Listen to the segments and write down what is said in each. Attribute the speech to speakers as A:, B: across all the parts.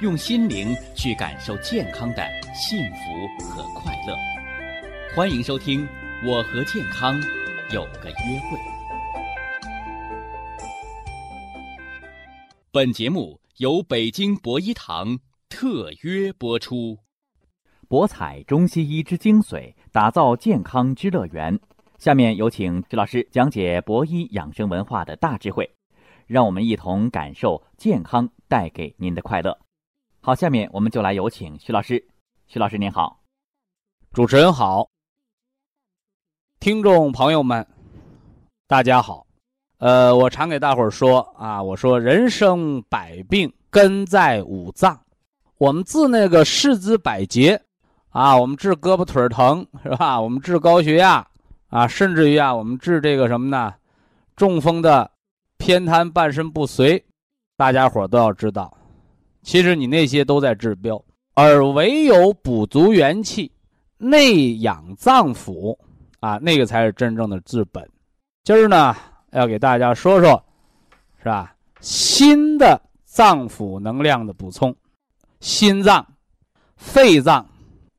A: 用心灵去感受健康的幸福和快乐。欢迎收听《我和健康有个约会》。本节目由北京博医堂特约播出。博采中西医之精髓，打造健康之乐园。下面有请徐老师讲解博医养生文化的大智慧，让我们一同感受健康带给您的快乐。好，下面我们就来有请徐老师。徐老师您好，
B: 主持人好，听众朋友们，大家好。呃，我常给大伙儿说啊，我说人生百病根在五脏，我们治那个四肢百节啊，我们治胳膊腿疼是吧？我们治高血压啊，甚至于啊，我们治这个什么呢？中风的偏瘫、半身不遂，大家伙儿都要知道。其实你那些都在治标，而唯有补足元气、内养脏腑啊，那个才是真正的治本。今儿呢，要给大家说说，是吧？新的脏腑能量的补充，心脏、肺脏、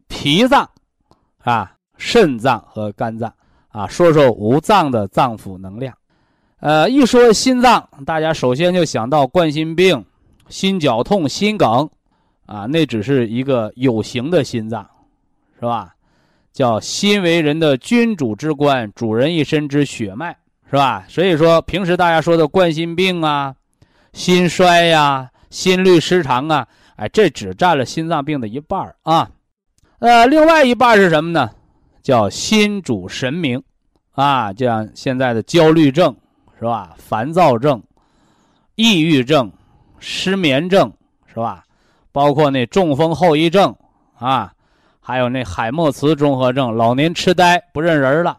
B: 脾脏啊、肾脏和肝脏啊，说说五脏的脏腑能量。呃，一说心脏，大家首先就想到冠心病。心绞痛、心梗，啊，那只是一个有形的心脏，是吧？叫心为人的君主之官，主人一身之血脉，是吧？所以说，平时大家说的冠心病啊、心衰呀、心律失常啊，哎，这只占了心脏病的一半啊。呃，另外一半是什么呢？叫心主神明，啊，就像现在的焦虑症，是吧？烦躁症、抑郁症。失眠症是吧？包括那中风后遗症啊，还有那海默茨综合症、老年痴呆、不认人了，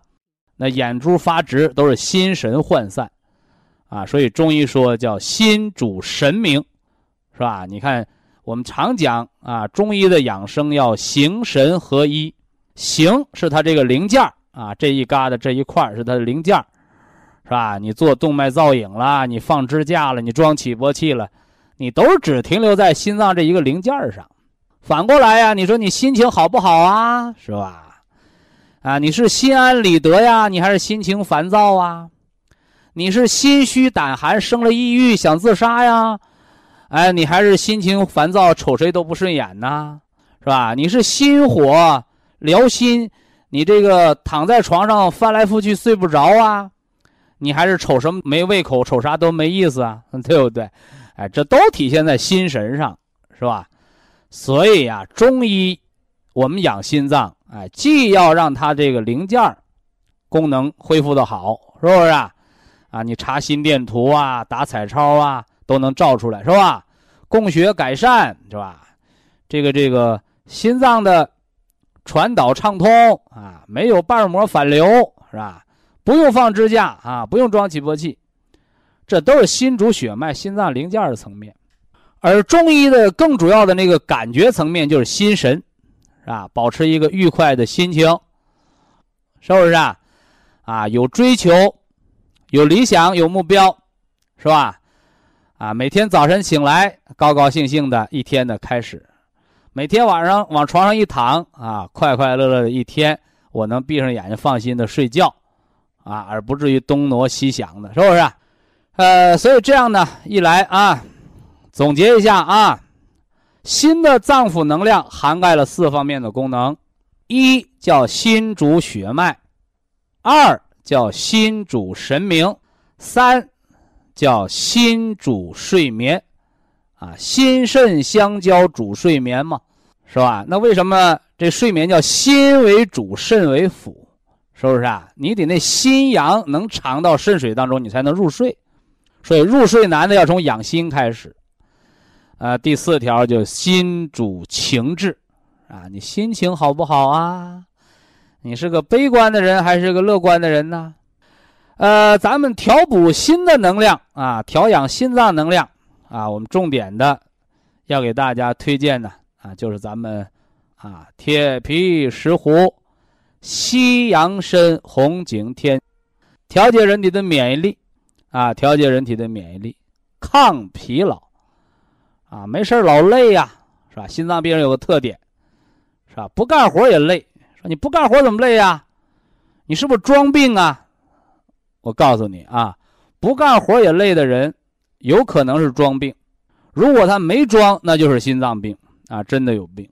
B: 那眼珠发直都是心神涣散啊。所以中医说叫心主神明，是吧？你看我们常讲啊，中医的养生要形神合一，形是它这个零件啊，这一疙瘩这一块是它的零件是吧？你做动脉造影了，你放支架了，你装起搏器了。你都只停留在心脏这一个零件上，反过来呀，你说你心情好不好啊？是吧？啊，你是心安理得呀，你还是心情烦躁啊？你是心虚胆寒，生了抑郁想自杀呀？哎，你还是心情烦躁，瞅谁都不顺眼呐？是吧？你是心火燎心，你这个躺在床上翻来覆去睡不着啊？你还是瞅什么没胃口，瞅啥都没意思啊？对不对？哎，这都体现在心神上，是吧？所以呀，中医我们养心脏，哎，既要让它这个零件功能恢复的好，是不是啊？啊，你查心电图啊，打彩超啊，都能照出来，是吧？供血改善，是吧？这个这个心脏的传导畅通啊，没有瓣膜反流，是吧？不用放支架啊，不用装起搏器。这都是心主血脉、心脏零件的层面，而中医的更主要的那个感觉层面就是心神，是吧？保持一个愉快的心情，是不是啊？啊，有追求，有理想，有目标，是吧？啊，每天早晨醒来，高高兴兴的一天的开始；每天晚上往床上一躺，啊，快快乐乐的一天，我能闭上眼睛放心的睡觉，啊，而不至于东挪西想的，是不是？呃，所以这样呢，一来啊，总结一下啊，心的脏腑能量涵盖了四方面的功能：一叫心主血脉，二叫心主神明，三叫心主睡眠，啊，心肾相交主睡眠嘛，是吧？那为什么这睡眠叫心为主，肾为辅？是不是啊？你得那心阳能藏到肾水当中，你才能入睡。所以入睡难的要从养心开始，啊，第四条就心主情志，啊，你心情好不好啊？你是个悲观的人还是个乐观的人呢？呃，咱们调补心的能量啊，调养心脏能量啊，我们重点的要给大家推荐的啊，就是咱们啊铁皮石斛、西洋参、红景天，调节人体的免疫力啊，调节人体的免疫力，抗疲劳啊，没事老累呀，是吧？心脏病人有个特点，是吧？不干活也累，说你不干活怎么累呀？你是不是装病啊？我告诉你啊，不干活也累的人，有可能是装病。如果他没装，那就是心脏病啊，真的有病，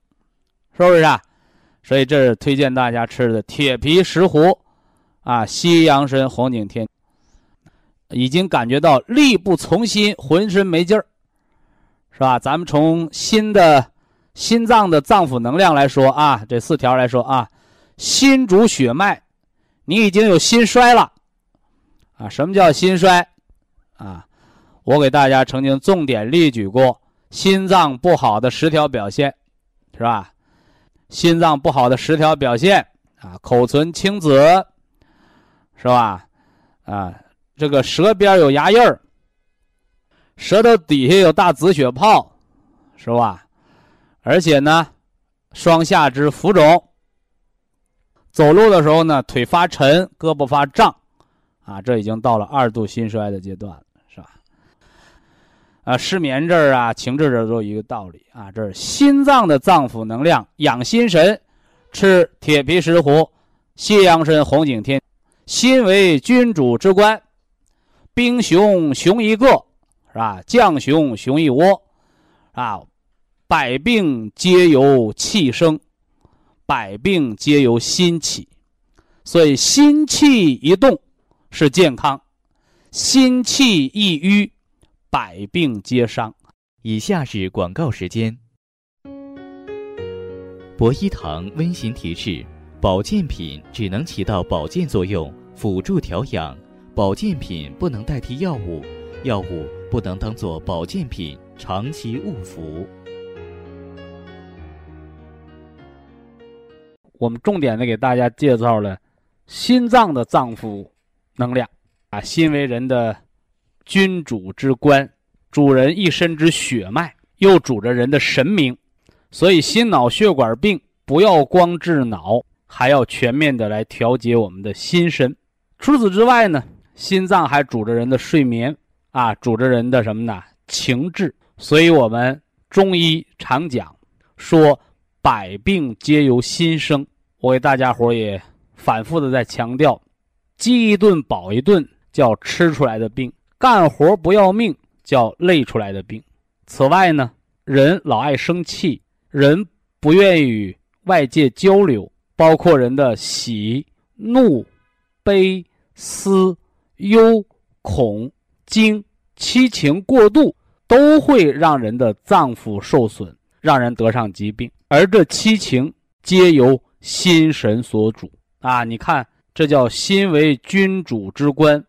B: 是不是啊？所以这是推荐大家吃的铁皮石斛，啊，西洋参、红景天。已经感觉到力不从心，浑身没劲儿，是吧？咱们从心的心脏的脏腑能量来说啊，这四条来说啊，心主血脉，你已经有心衰了。啊，什么叫心衰？啊，我给大家曾经重点列举过心脏不好的十条表现，是吧？心脏不好的十条表现啊，口唇青紫，是吧？啊，这个舌边有牙印儿，舌头底下有大紫血泡，是吧？而且呢，双下肢浮肿，走路的时候呢，腿发沉，胳膊发胀。啊，这已经到了二度心衰的阶段了，是吧？啊，失眠这儿啊，情志这儿都一个道理啊。这是心脏的脏腑能量养心神，吃铁皮石斛、西洋参、红景天。心为君主之官，兵熊熊一个，是吧？将熊熊一窝，啊，百病皆由气生，百病皆由心起，所以心气一动。是健康，心气一瘀，百病皆伤。
C: 以下是广告时间。博一堂温馨提示：保健品只能起到保健作用，辅助调养；保健品不能代替药物，药物不能当做保健品长期误服。
B: 我们重点的给大家介绍了心脏的脏腑。能量啊，心为人的君主之官，主人一身之血脉，又主着人的神明，所以心脑血管病不要光治脑，还要全面的来调节我们的心神。除此之外呢，心脏还主着人的睡眠啊，主着人的什么呢？情志。所以我们中医常讲说，百病皆由心生。我给大家伙也反复的在强调。饥一顿饱一顿叫吃出来的病，干活不要命叫累出来的病。此外呢，人老爱生气，人不愿意与外界交流，包括人的喜、怒、悲、思、忧、恐、惊，七情过度都会让人的脏腑受损，让人得上疾病。而这七情皆由心神所主啊！你看。这叫心为君主之官，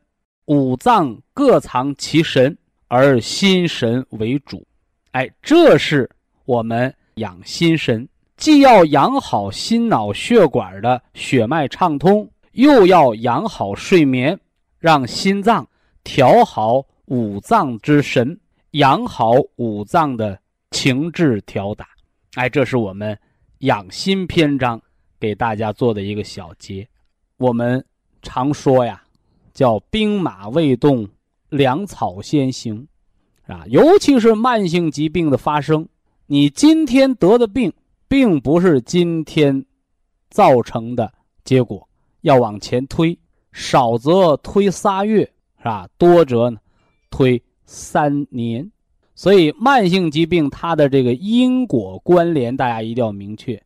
B: 五脏各藏其神，而心神为主。哎，这是我们养心神，既要养好心脑血管的血脉畅通，又要养好睡眠，让心脏调好五脏之神，养好五脏的情志调达。哎，这是我们养心篇章给大家做的一个小结。我们常说呀，叫兵马未动，粮草先行，啊，尤其是慢性疾病的发生，你今天得的病，并不是今天造成的结果，要往前推，少则推仨月，是吧？多则呢，推三年。所以，慢性疾病它的这个因果关联，大家一定要明确，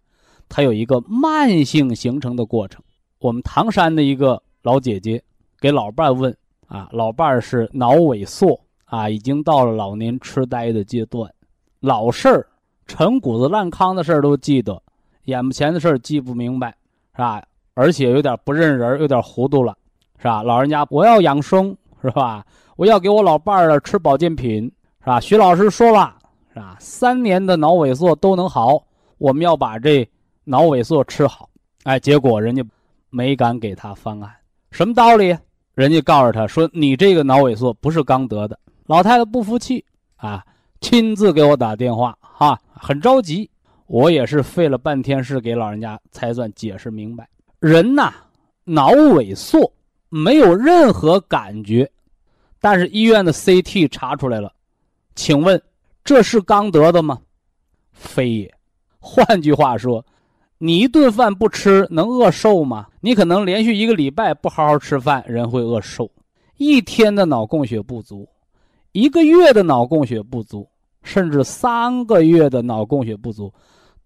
B: 它有一个慢性形成的过程。我们唐山的一个老姐姐给老伴问啊，老伴是脑萎缩啊，已经到了老年痴呆的阶段，老事儿、陈谷子烂糠的事儿都记得，眼不前的事儿记不明白，是吧？而且有点不认人，有点糊涂了，是吧？老人家，我要养生，是吧？我要给我老伴儿吃保健品，是吧？徐老师说了，是吧？三年的脑萎缩都能好，我们要把这脑萎缩吃好。哎，结果人家没敢给他方案，什么道理？人家告诉他说：“你这个脑萎缩不是刚得的。”老太太不服气啊，亲自给我打电话哈，很着急。我也是费了半天事给老人家才算解释明白。人呐，脑萎缩没有任何感觉，但是医院的 CT 查出来了，请问这是刚得的吗？非也。换句话说，你一顿饭不吃能饿瘦吗？你可能连续一个礼拜不好好吃饭，人会饿瘦。一天的脑供血不足，一个月的脑供血不足，甚至三个月的脑供血不足。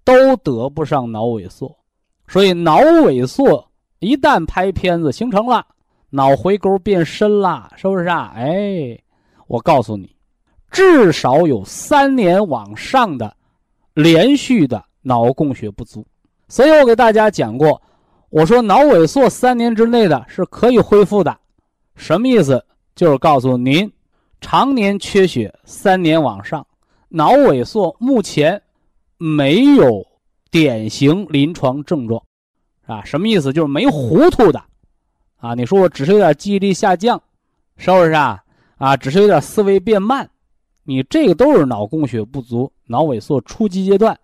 B: 都得不上脑萎缩，所以脑萎缩一旦拍片子形成了，脑回沟变深了，是不是啊？哎，我告诉你，至少有三年往上的连续的脑供血不足。所以我给大家讲过，我说脑萎缩三年之内的是可以恢复的，什么意思？就是告诉您，常年缺血三年往上，脑萎缩目前。没有典型临床症状，啊，什么意思？就是没糊涂的，啊，你说我只是有点记忆力下降，是不是啊？啊，只是有点思维变慢，你这个都是脑供血不足、脑萎缩初级阶段，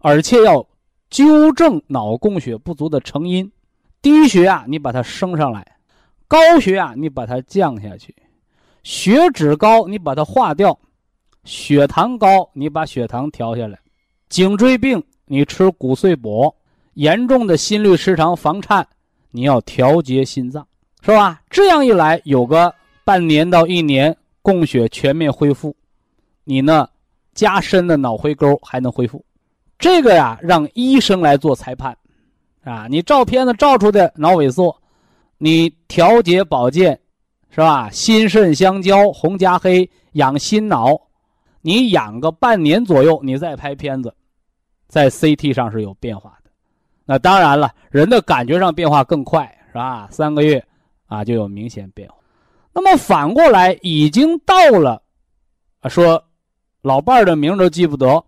B: 而且要纠正脑供血不足的成因。低血压你把它升上来，高血压你把它降下去，血脂高你把它化掉，血糖高你把血糖调下来。颈椎病，你吃骨碎补；严重的心律失常、房颤，你要调节心脏，是吧？这样一来，有个半年到一年，供血全面恢复，你呢，加深的脑回沟还能恢复。这个呀，让医生来做裁判，啊，你照片子照出的脑萎缩，你调节保健，是吧？心肾相交，红加黑养心脑。你养个半年左右，你再拍片子，在 CT 上是有变化的。那当然了，人的感觉上变化更快，是吧？三个月啊就有明显变化。那么反过来，已经到了，说老伴儿的名都记不得，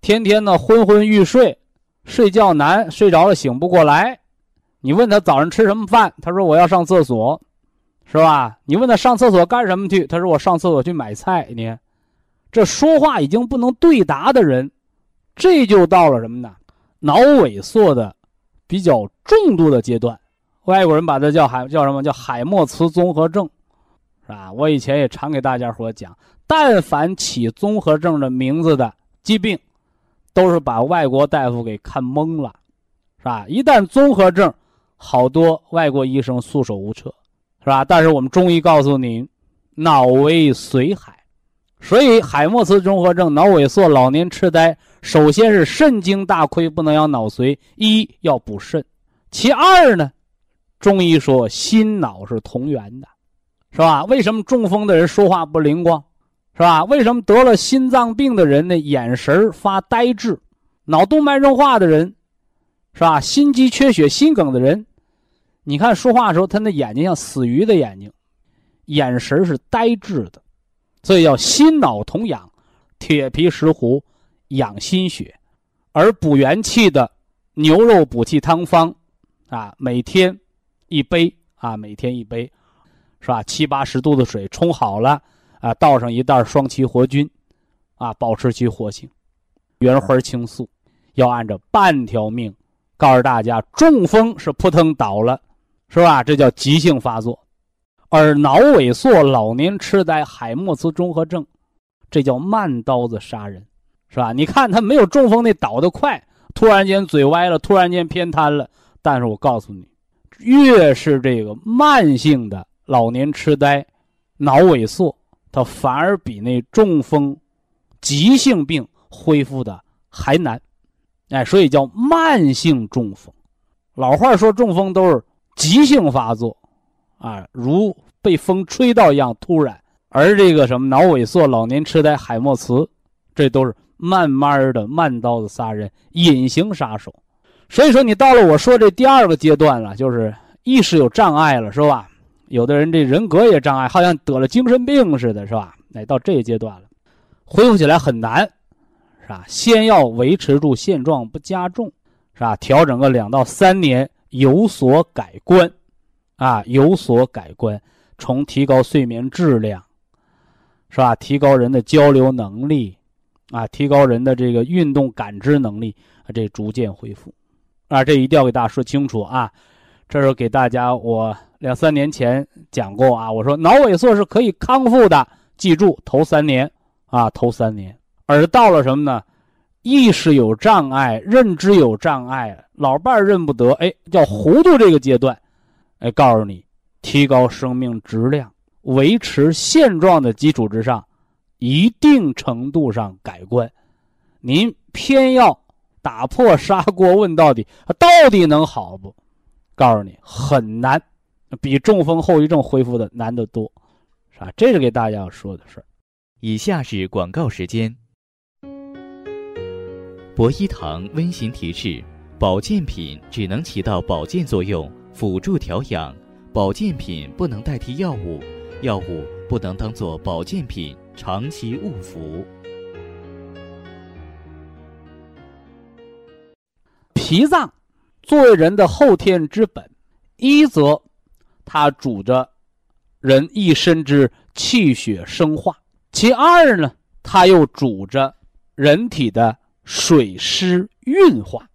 B: 天天呢昏昏欲睡，睡觉难，睡着了醒不过来。你问他早上吃什么饭，他说我要上厕所，是吧？你问他上厕所干什么去，他说我上厕所去买菜。你。这说话已经不能对答的人，这就到了什么呢？脑萎缩的比较重度的阶段，外国人把它叫海叫什么叫海默茨综合症，是吧？我以前也常给大家伙讲，但凡起综合症的名字的疾病，都是把外国大夫给看懵了，是吧？一旦综合症，好多外国医生束手无策，是吧？但是我们中医告诉您，脑为髓海。所以，海默茨综合症、脑萎缩、老年痴呆，首先是肾精大亏，不能养脑髓，一要补肾。其二呢，中医说心脑是同源的，是吧？为什么中风的人说话不灵光，是吧？为什么得了心脏病的人呢眼神发呆滞，脑动脉硬化的人，是吧？心肌缺血、心梗的人，你看说话的时候，他那眼睛像死鱼的眼睛，眼神是呆滞的。所以要心脑同养，铁皮石斛养心血，而补元气的牛肉补气汤方，啊，每天一杯啊，每天一杯，是吧？七八十度的水冲好了啊，倒上一袋双歧活菌，啊，保持其活性。原花青素要按照半条命，告诉大家，中风是扑腾倒了，是吧？这叫急性发作。而脑萎缩、老年痴呆、海默茨综合症，这叫慢刀子杀人，是吧？你看他没有中风那倒得快，突然间嘴歪了，突然间偏瘫了。但是我告诉你，越是这个慢性的老年痴呆、脑萎缩，它反而比那中风、急性病恢复的还难。哎，所以叫慢性中风。老话说，中风都是急性发作。啊，如被风吹到一样突然，而这个什么脑萎缩、老年痴呆、海默茨，这都是慢慢的慢刀子杀人，隐形杀手。所以说，你到了我说这第二个阶段了，就是意识有障碍了，是吧？有的人这人格也障碍，好像得了精神病似的，是吧？哎，到这个阶段了，恢复起来很难，是吧？先要维持住现状不加重，是吧？调整个两到三年有所改观，啊，有所改观，从提高睡眠质量，是吧？提高人的交流能力，啊，提高人的这个运动感知能力，啊，这逐渐恢复，啊，这一定要给大家说清楚啊。这是给大家我两三年前讲过啊，我说脑萎缩是可以康复的，记住头三年啊，头三年。而到了什么呢？意识有障碍，认知有障碍，老伴儿认不得，哎，叫糊涂这个阶段，哎，告诉你，提高生命质量，维持现状的基础之上，一定程度上改观。您偏要打破砂锅问到底，到底能好不？告诉你很难，比中风后遗症恢复的难得多，是吧？这是给大家要说的事儿。
C: 以下是广告时间。博一堂温馨提示：保健品只能起到保健作用，辅助调养；保健品不能代替药物，药物不能当做保健品长期误服。
B: 脾脏作为人的后天之本，一则它主着人一身之气血生化；其二呢，它又主着人体的。水湿运化，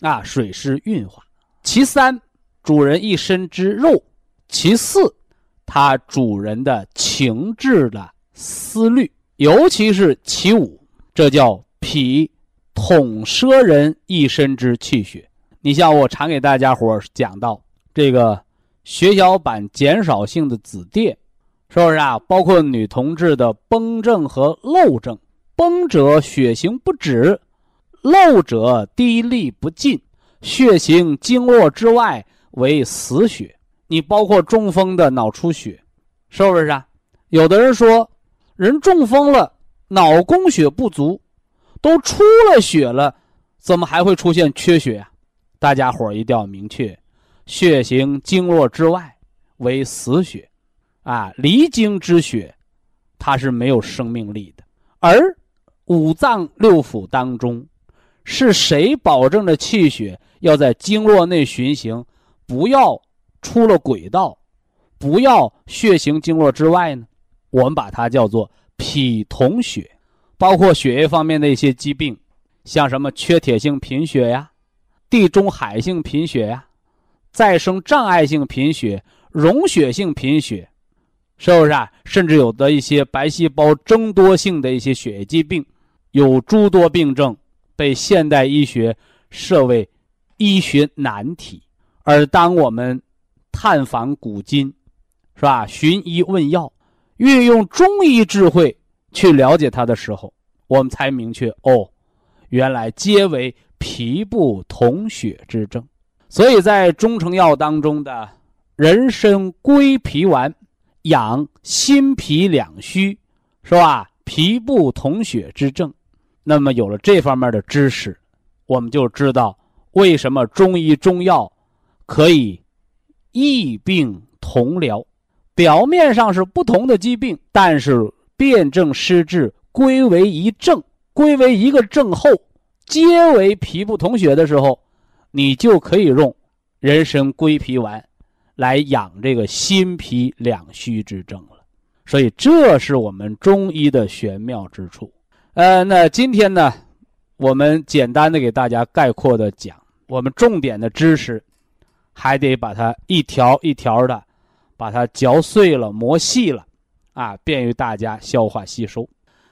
B: 啊，水湿运化。其三，主人一身之肉；其四，它主人的情志的思虑，尤其是其五，这叫脾统摄人一身之气血。你像我常给大家伙讲到这个血小板减少性的紫癜，是不是啊？包括女同志的崩症和漏症，崩者血行不止。漏者滴沥不尽，血行经络之外为死血。你包括中风的脑出血，是不是啊？有的人说，人中风了，脑供血不足，都出了血了，怎么还会出现缺血啊？大家伙一定要明确，血行经络之外为死血，啊，离经之血，它是没有生命力的。而五脏六腑当中。是谁保证着气血要在经络内循行，不要出了轨道，不要血行经络之外呢？我们把它叫做脾统血，包括血液方面的一些疾病，像什么缺铁性贫血呀、地中海性贫血呀、再生障碍性贫血、溶血性贫血，是不是啊？甚至有的一些白细胞增多性的一些血液疾病，有诸多病症。被现代医学设为医学难题，而当我们探访古今，是吧？寻医问药，运用中医智慧去了解它的时候，我们才明确哦，原来皆为脾不统血之症。所以在中成药当中的人参归脾丸，养心脾两虚，是吧？脾不统血之症。那么有了这方面的知识，我们就知道为什么中医中药可以异病同疗。表面上是不同的疾病，但是辨证施治，归为一症，归为一个症候，皆为脾不统血的时候，你就可以用人参归脾丸来养这个心脾两虚之症了。所以，这是我们中医的玄妙之处。呃，那今天呢，我们简单的给大家概括的讲，我们重点的知识，还得把它一条一条的，把它嚼碎了、磨细了，啊，便于大家消化吸收。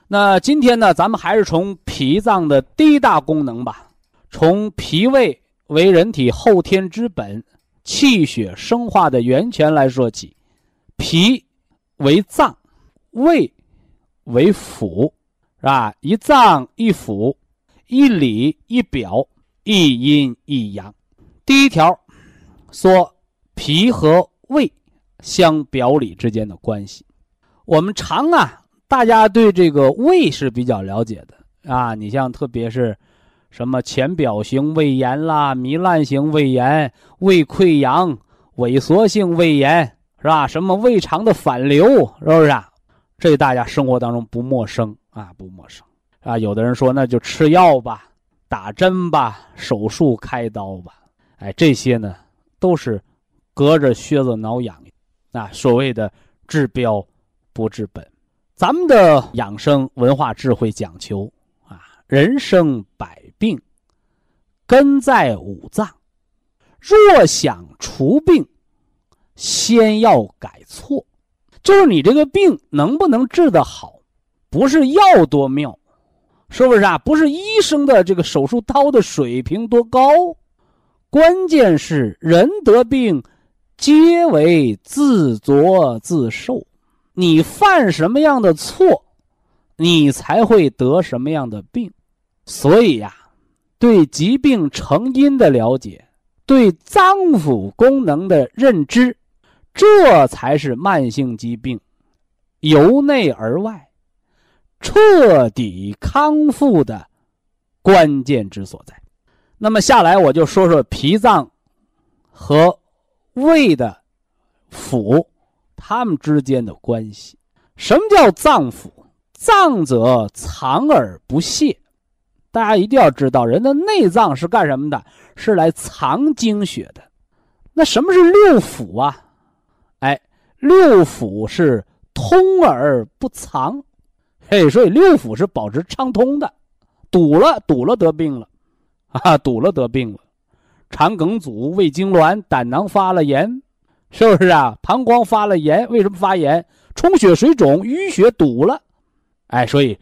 B: 那今天呢，咱们还是从脾脏的第一大功能吧，从脾胃为人体后天之本、气血生化的源泉来说起。脾为脏，胃为腑。是吧？一脏一腑，一里一表，一阴一阳。第一条说脾和胃相表里之间的关系。我们常啊，大家对这个胃是比较了解的啊。你像特别是什么浅表型胃炎啦、糜烂型胃炎、胃溃疡、萎缩性胃炎，是吧？什么胃肠的反流，是不是啊？这大家生活当中不陌生。啊，不陌生。啊，有的人说那就吃药吧，打针吧，手术开刀吧，哎，这些呢都是隔着靴子挠痒，啊，所谓的治标不治本。咱们的养生文化智慧讲求啊，人生百病根在五脏，若想除病，先要改错，就是你这个病能不能治得好，不是药多妙。是不是啊？不是医生的这个手术刀的水平多高，关键是人得病，皆为自作自受。你犯什么样的错，你才会得什么样的病。所以呀，对疾病成因的了解，对脏腑功能的认知，这才是慢性疾病由内而外。彻底康复的关键之所在。那么下来我就说说脾脏和胃的腑，它们之间的关系。什么叫脏腑？脏则藏而不泄。大家一定要知道，人的内脏是干什么的？是来藏精血的。那什么是六腑啊？哎，六腑是通而不藏。嘿，所以六腑是保持畅通的，堵了堵了得病了，啊，堵了得病了，肠梗阻、胃痉挛、胆囊发了炎，是不是啊？膀胱发了炎，为什么发炎？充血水肿、淤血堵了，哎，所以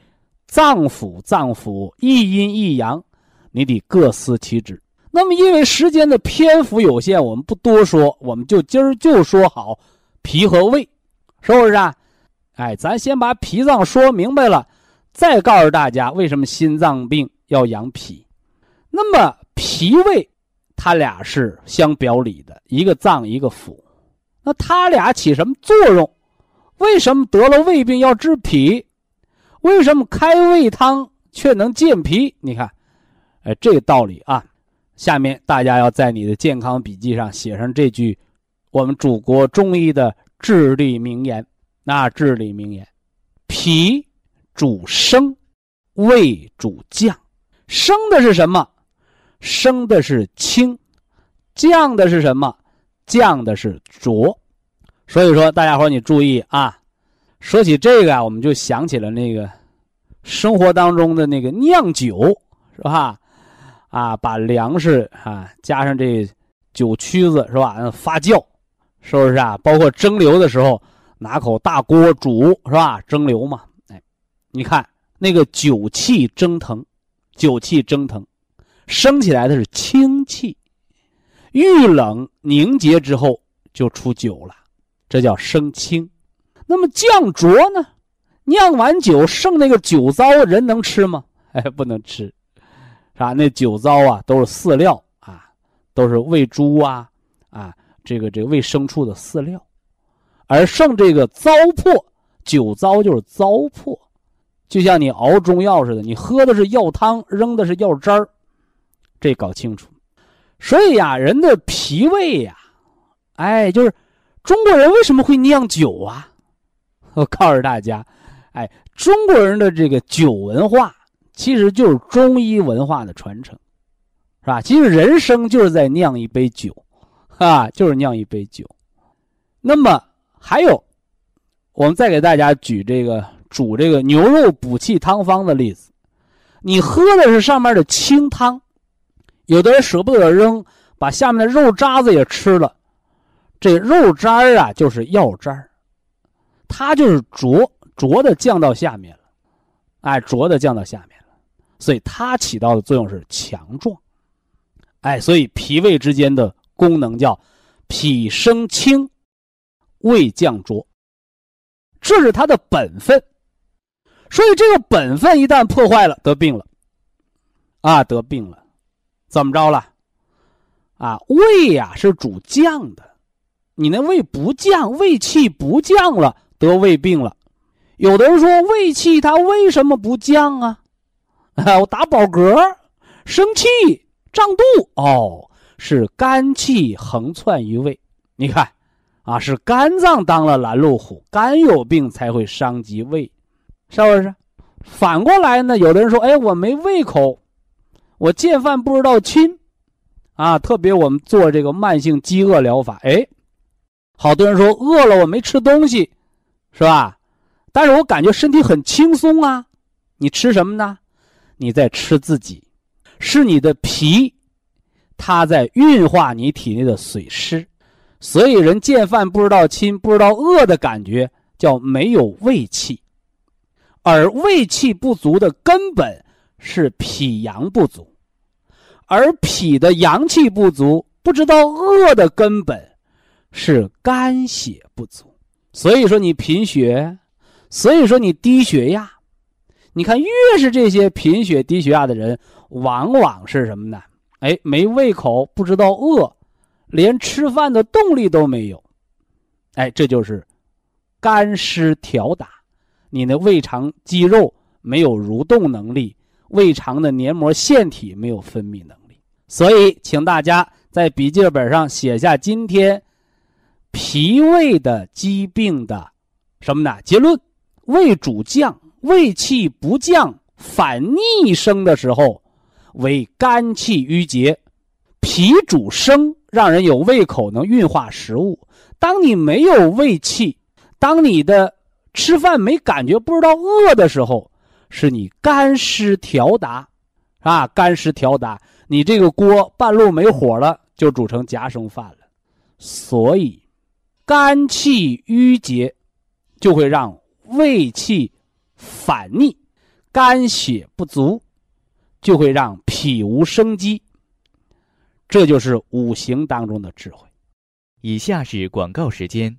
B: 脏腑脏腑一阴一阳，你得各司其职。那么因为时间的篇幅有限，我们不多说，我们就今儿就说好脾和胃，是不是啊？哎，咱先把脾脏说明白了，再告诉大家为什么心脏病要养脾。那么脾胃，它俩是相表里的，一个脏一个腑。那它俩起什么作用？为什么得了胃病要治脾？为什么开胃汤却能健脾？你看，哎，这道理啊。下面大家要在你的健康笔记上写上这句我们祖国中医的至理名言。那至理名言：脾主升，胃主降。升的是什么？升的是清，降的是什么？降的是浊。所以说，大家伙你注意啊！说起这个啊，我们就想起了那个生活当中的那个酿酒，是吧？啊，把粮食啊加上这酒曲子，是吧？发酵，是不是啊？包括蒸馏的时候。拿口大锅煮是吧？蒸馏嘛，哎，你看那个酒气蒸腾，酒气蒸腾，升起来的是清气，遇冷凝结之后就出酒了，这叫升清。那么降浊呢？酿完酒剩那个酒糟，人能吃吗？哎，不能吃，是吧？那酒糟啊，都是饲料啊，都是喂猪啊啊，这个这个喂牲畜的饲料。而剩这个糟粕，酒糟就是糟粕，就像你熬中药似的，你喝的是药汤，扔的是药渣儿，这搞清楚。所以呀，人的脾胃呀，哎，就是中国人为什么会酿酒啊？我告诉大家，哎，中国人的这个酒文化其实就是中医文化的传承，是吧？其实人生就是在酿一杯酒，啊，就是酿一杯酒。那么。还有，我们再给大家举这个煮这个牛肉补气汤方的例子。你喝的是上面的清汤，有的人舍不得扔，把下面的肉渣子也吃了。这肉渣儿啊，就是药渣儿，它就是浊浊的降到下面了，哎，浊的降到下面了，所以它起到的作用是强壮。哎，所以脾胃之间的功能叫脾生清。胃降浊，这是他的本分，所以这个本分一旦破坏了，得病了，啊，得病了，怎么着了？啊，胃呀是主降的，你那胃不降，胃气不降了，得胃病了。有的人说胃气它为什么不降啊？啊，我打饱嗝，生气，胀肚，哦，是肝气横窜于胃，你看。啊，是肝脏当了拦路虎，肝有病才会伤及胃，是不是？反过来呢，有的人说：“哎，我没胃口，我见饭不知道亲。”啊，特别我们做这个慢性饥饿疗法，哎，好多人说饿了我没吃东西，是吧？但是我感觉身体很轻松啊。你吃什么呢？你在吃自己，是你的脾，它在运化你体内的水湿。所以人见饭不知道亲，不知道饿的感觉叫没有胃气。而胃气不足的根本是脾阳不足，而脾的阳气不足，不知道饿的根本是肝血不足。所以说你贫血，所以说你低血压。你看，越是这些贫血、低血压的人，往往是什么呢？哎，没胃口，不知道饿，连吃饭的动力都没有。哎，这就是肝湿调打。你的胃肠肌肉没有蠕动能力，胃肠的黏膜腺体没有分泌能力，所以请大家在笔记本上写下今天脾胃的疾病的什么呢？结论：胃主降，胃气不降反逆生的时候，为肝气郁结；脾主升，让人有胃口能运化食物。当你没有胃气，当你的吃饭没感觉，不知道饿的时候，是你干湿调达，啊，干湿调达，你这个锅半路没火了，就煮成夹生饭了。所以，肝气郁结，就会让胃气反逆，肝血不足，就会让脾无生机。这就是五行当中的智慧。
C: 以下是广告时间。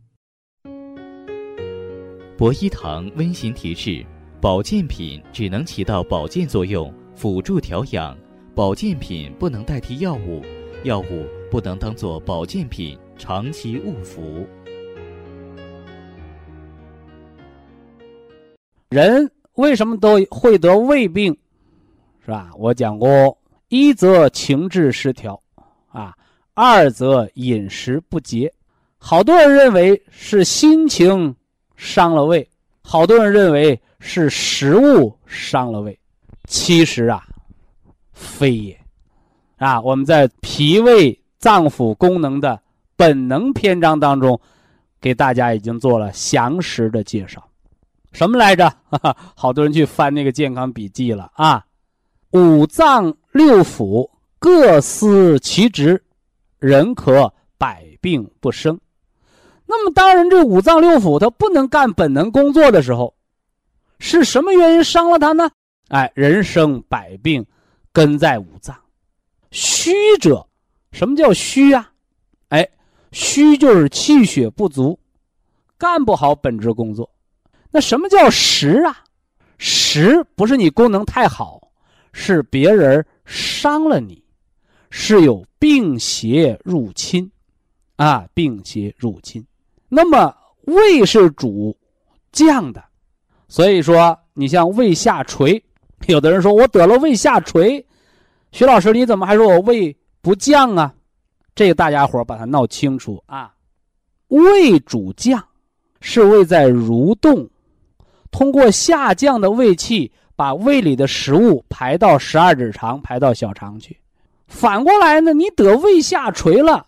C: 博一堂温馨提示：保健品只能起到保健作用，辅助调养；保健品不能代替药物，药物不能当做保健品长期误服。
B: 人为什么都会得胃病？是吧？我讲过，一则情志失调，啊，二则饮食不节。好多人认为是心情。伤了胃，好多人认为是食物伤了胃，其实啊，非也。啊，我们在脾胃脏腑功能的本能篇章当中，给大家已经做了详实的介绍。什么来着？哈哈，好多人去翻那个健康笔记了啊。五脏六腑各司其职，人可百病不生。那么，当人这五脏六腑它不能干本能工作的时候，是什么原因伤了它呢？哎，人生百病，根在五脏。虚者，什么叫虚啊？哎，虚就是气血不足，干不好本职工作。那什么叫实啊？实不是你功能太好，是别人伤了你，是有病邪入侵，啊，病邪入侵。那么胃是主降的，所以说你像胃下垂，有的人说我得了胃下垂，徐老师你怎么还说我胃不降啊？这个大家伙把它闹清楚啊。胃主降，是胃在蠕动，通过下降的胃气把胃里的食物排到十二指肠，排到小肠去。反过来呢，你得胃下垂了。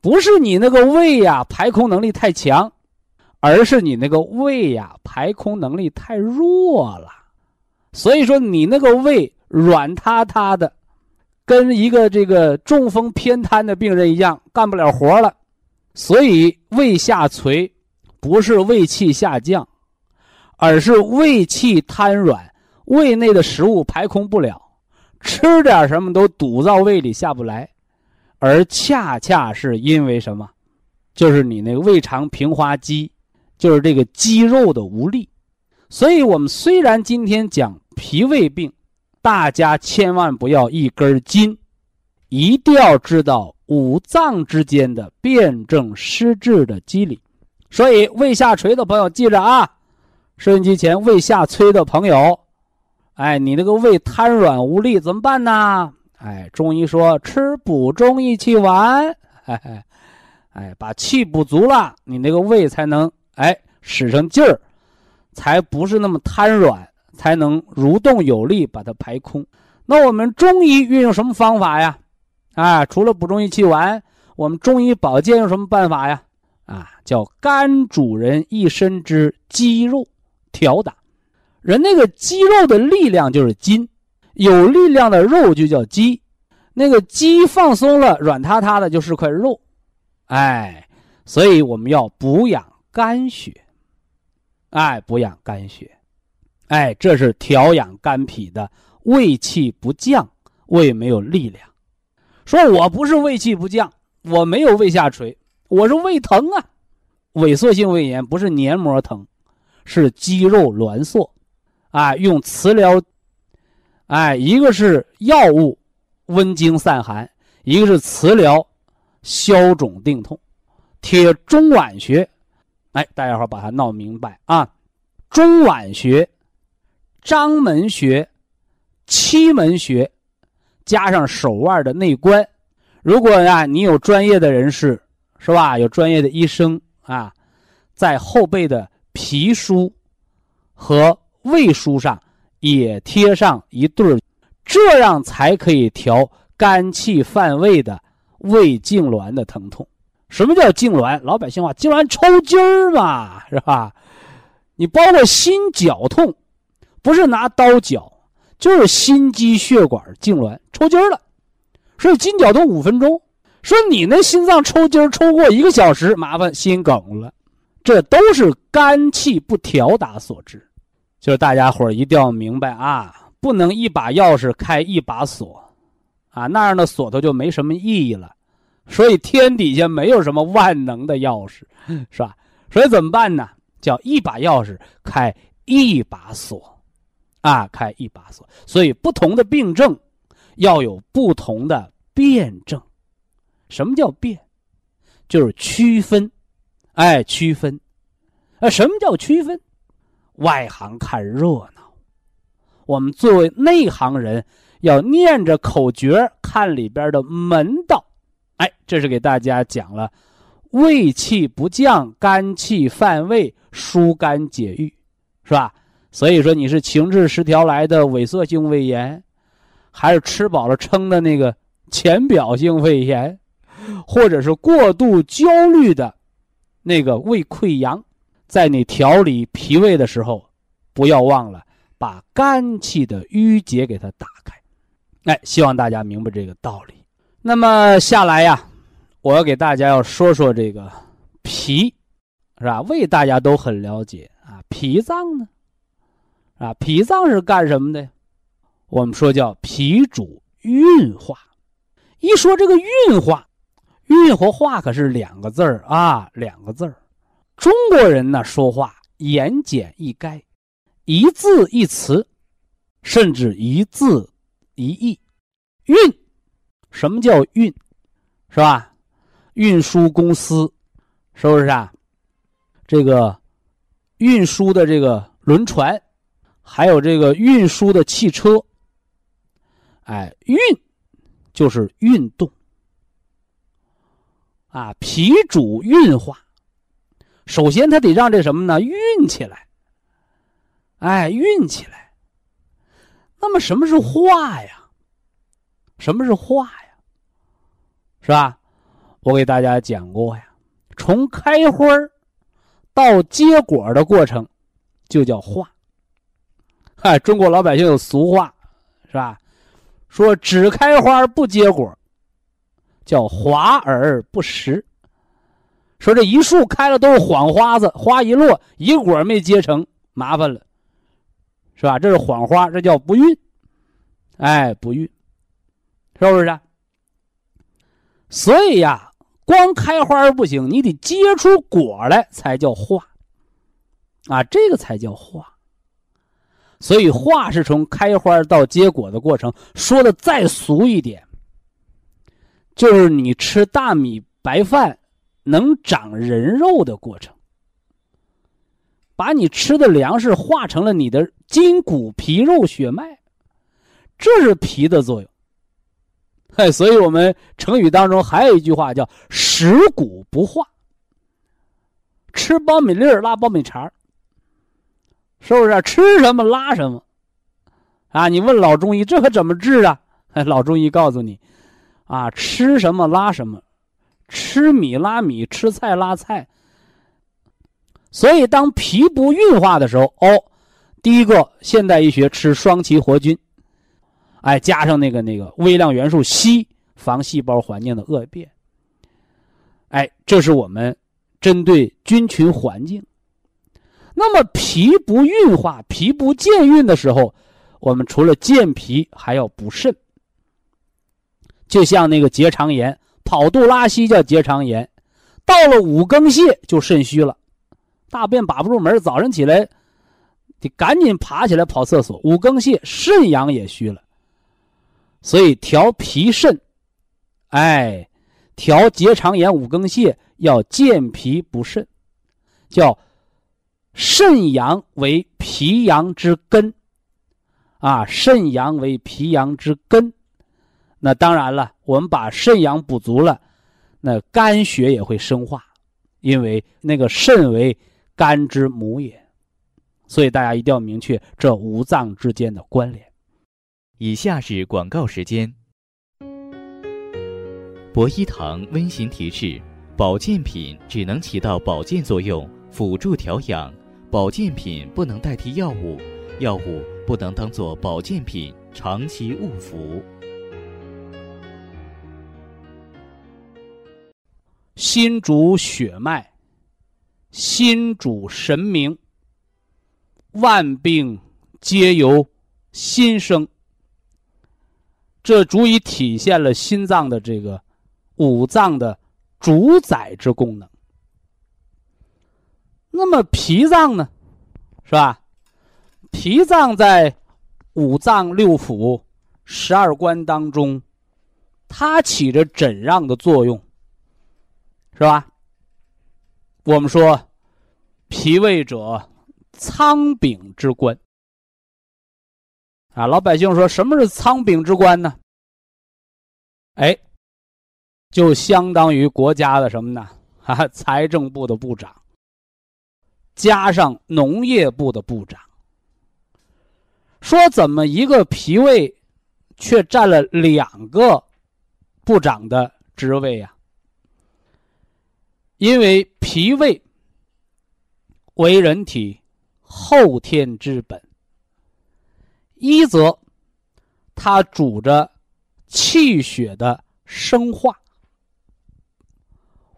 B: 不是你那个胃呀排空能力太强，而是你那个胃呀排空能力太弱了。所以说你那个胃软塌塌的，跟一个这个中风偏瘫的病人一样，干不了活了。所以胃下垂，不是胃气下降，而是胃气瘫软，胃内的食物排空不了，吃点什么都堵到胃里下不来。而恰恰是因为什么？就是你那个胃肠平滑肌，就是这个肌肉的无力。所以，我们虽然今天讲脾胃病，大家千万不要一根筋，一定要知道五脏之间的辩证施治的机理。所以，胃下垂的朋友记着啊，收音机前胃下垂的朋友，哎，你那个胃瘫软无力怎么办呢？哎，中医说吃补中益气丸，哎，哎，把气补足了，你那个胃才能哎使上劲儿，才不是那么瘫软，才能蠕动有力把它排空。那我们中医运用什么方法呀？啊，除了补中益气丸，我们中医保健用什么办法呀？啊，叫肝主人一身之肌肉，调打。人那个肌肉的力量就是筋，有力量的肉就叫肌，那个肌放松了，软塌塌的就是块肉。哎，所以我们要补养肝血，哎，补养肝血，哎，这是调养肝脾的，胃气不降，胃没有力量。说我不是胃气不降，我没有胃下垂，我是胃疼啊，萎缩性胃炎不是黏膜疼，是肌肉挛缩，啊，用磁疗，哎，一个是药物温经散寒，一个是磁疗。消肿定痛，贴中脘穴，哎，大家伙把它闹明白啊！中脘穴、章门穴、期门穴，加上手腕的内关。如果呀，你有专业的人士，是吧？有专业的医生啊，在后背的脾腧和胃腧上也贴上一对儿，这样才可以调肝气犯胃的。胃痉挛的疼痛，什么叫痉挛？老百姓话，痉挛抽筋儿嘛，是吧？你包括心绞痛，不是拿刀绞，就是心肌血管痉挛抽筋儿了。说筋绞痛五分钟，说你那心脏抽筋儿抽过一个小时，麻烦心梗了，这都是肝气不调达所致。就是大家伙儿一定要明白啊，不能一把钥匙开一把锁。啊，那样的锁头就没什么意义了，所以天底下没有什么万能的钥匙，是吧？所以怎么办呢？叫一把钥匙开一把锁，啊，开一把锁。所以不同的病症要有不同的辩证。什么叫辨？就是区分，哎，区分。啊，什么叫区分？外行看热闹，我们作为内行人。要念着口诀看里边的门道，哎，这是给大家讲了，胃气不降，肝气犯胃，疏肝解郁，是吧？所以说你是情志失调来的萎缩性胃炎，还是吃饱了撑的那个浅表性胃炎，或者是过度焦虑的，那个胃溃疡，在你调理脾胃的时候，不要忘了把肝气的郁结给它打开。哎，希望大家明白这个道理。那么下来呀，我要给大家要说说这个脾，是吧？胃大家都很了解啊，脾脏呢，啊，脾脏是干什么的？我们说叫脾主运化。一说这个运化，运和化可是两个字儿啊，两个字儿。中国人呢说话言简意赅，一字一词，甚至一字。一意运，什么叫运？是吧？运输公司，是不是啊？这个运输的这个轮船，还有这个运输的汽车，哎，运就是运动啊。脾主运化，首先它得让这什么呢？运起来，哎，运起来。那么什么是化呀？什么是化？是吧？我给大家讲过呀，从开花到结果的过程，就叫化。嗨，中国老百姓有俗话，是吧？说只开花不结果，叫华而不实。说这一树开了都是谎花子，花一落一果没结成，麻烦了。是吧？这是谎花，这叫不孕，哎，不孕，是不是？所以呀，光开花不行，你得结出果来才叫化，啊，这个才叫化。所以化是从开花到结果的过程。说的再俗一点，就是你吃大米白饭能长人肉的过程。把你吃的粮食化成了你的筋骨皮肉血脉，这是脾的作用。哎，所以我们成语当中还有一句话叫“食谷不化”。吃苞米粒儿拉苞米碴是不是？吃什么拉什么啊，你问老中医这可怎么治啊？老中医告诉你，啊，吃什么拉什么，吃米拉米，吃菜拉菜。所以当脾不运化的时候，哦，第一个现代医学吃双歧活菌，哎，加上那个那个微量元素硒，防细胞环境的恶变。哎，这是我们针对菌群环境。那么脾不运化、脾不健运的时候，我们除了健脾，还要补肾。就像那个结肠炎，跑肚拉稀叫结肠炎，到了五更泻就肾虚了，大便把不住门，早晨起来得赶紧爬起来跑厕所。五更泻，肾阳也虚了，所以调脾肾，哎。调结肠炎、五更泻要健脾补肾，叫肾阳为脾阳之根，啊，肾阳为脾阳之根。那当然了，我们把肾阳补足了，那肝血也会生化，因为那个肾为肝之母也。所以大家一定要明确这五脏之间的关联。
C: 以下是广告时间。博一堂温馨提示：保健品只能起到保健作用，辅助调养；保健品不能代替药物，药物不能当做保健品长期误服。
B: 心主血脉，心主神明，万病皆由心生。这足以体现了心脏的这个。五脏的主宰之功能。那么脾脏呢，是吧？脾脏在五脏六腑、十二关当中，它起着诊让的作用？是吧？我们说，脾胃者，仓禀之官。啊，老百姓说什么是仓禀之官呢？哎。就相当于国家的什么呢？哈，财政部的部长，加上农业部的部长。说怎么一个脾胃，却占了两个部长的职位呀？因为脾胃为人体后天之本，一则它主着气血的生化。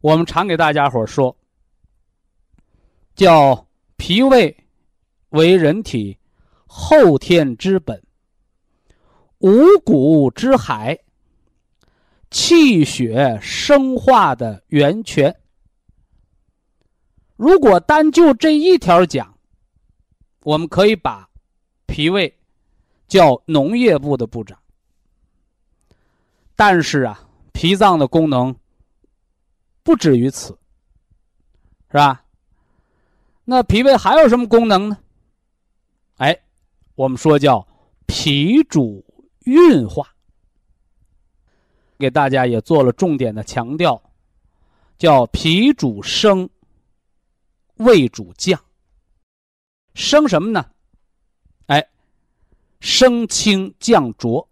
B: 我们常给大家伙说，叫脾胃为人体后天之本，五谷之海，气血生化的源泉。如果单就这一条讲，我们可以把脾胃叫农业部的部长。但是啊，脾脏的功能。不止于此，是吧？那脾胃还有什么功能呢？哎，我们说叫脾主运化，给大家也做了重点的强调，叫脾主升，胃主降。升什么呢？升清降浊，